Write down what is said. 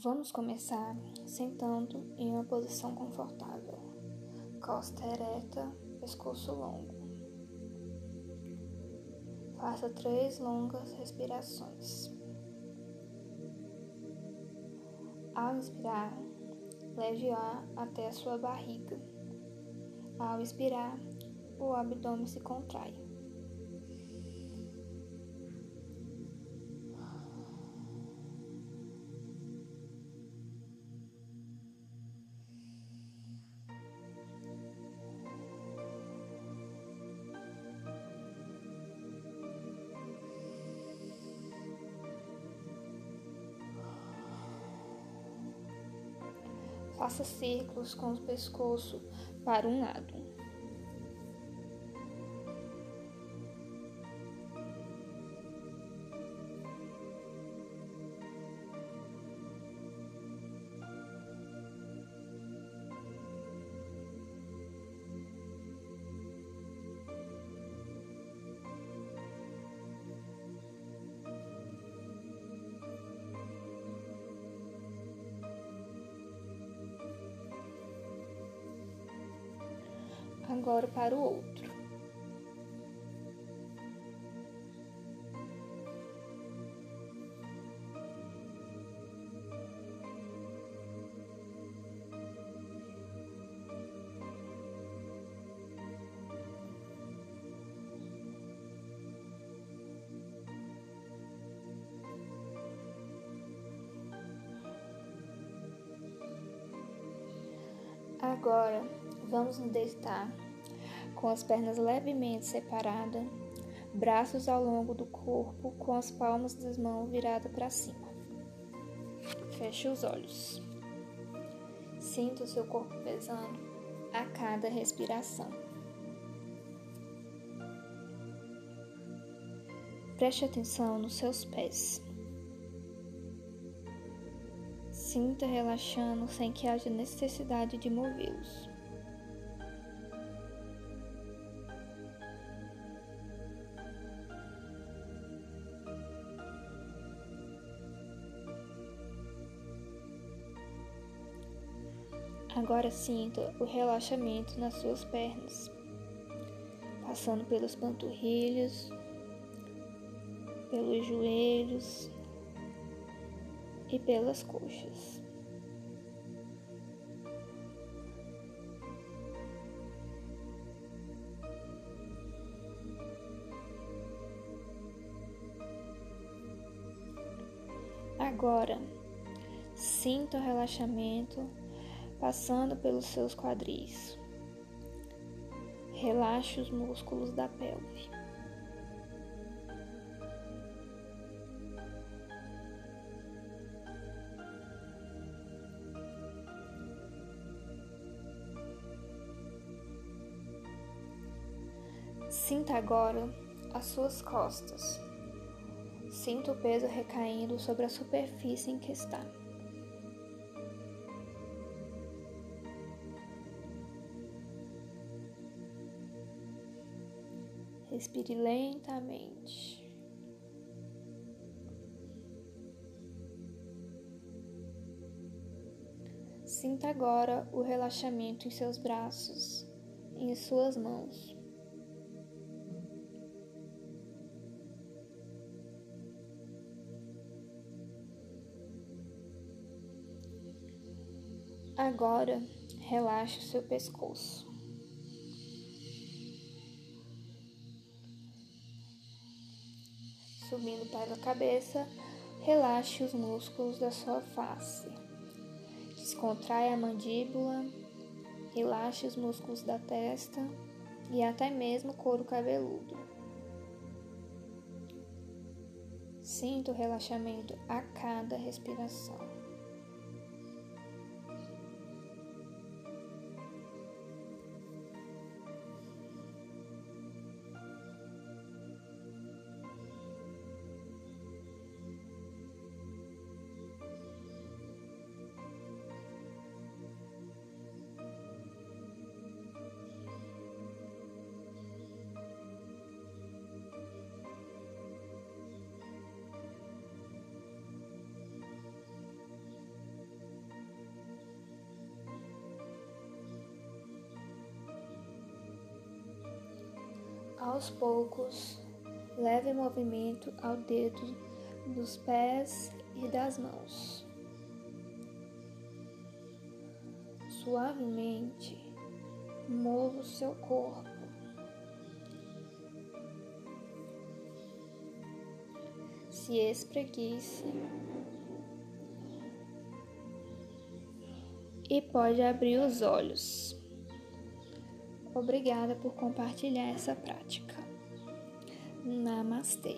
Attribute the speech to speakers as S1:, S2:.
S1: Vamos começar sentando em uma posição confortável, costa ereta, pescoço longo. Faça três longas respirações. Ao inspirar, leve ar até a sua barriga. Ao expirar, o abdômen se contrai. Faça círculos com o pescoço para um lado. Agora para o outro. Agora vamos nos deitar com as pernas levemente separadas, braços ao longo do corpo, com as palmas das mãos viradas para cima. Feche os olhos. Sinta o seu corpo pesando a cada respiração. Preste atenção nos seus pés. Sinta relaxando sem que haja necessidade de movê-los. Agora sinta o relaxamento nas suas pernas, passando pelos panturrilhos, pelos joelhos e pelas coxas. Agora, sinta o relaxamento passando pelos seus quadris. Relaxe os músculos da pelve. Sinta agora as suas costas. Sinta o peso recaindo sobre a superfície em que está. Respire lentamente. Sinta agora o relaxamento em seus braços em suas mãos. Agora, relaxe o seu pescoço. Subindo para a cabeça, relaxe os músculos da sua face. Descontraia a mandíbula, relaxe os músculos da testa e até mesmo o couro cabeludo. Sinta o relaxamento a cada respiração. Aos poucos, leve movimento ao dedo dos pés e das mãos. Suavemente, mova o seu corpo. Se espreguice e pode abrir os olhos. Obrigada por compartilhar essa prática. Namastê.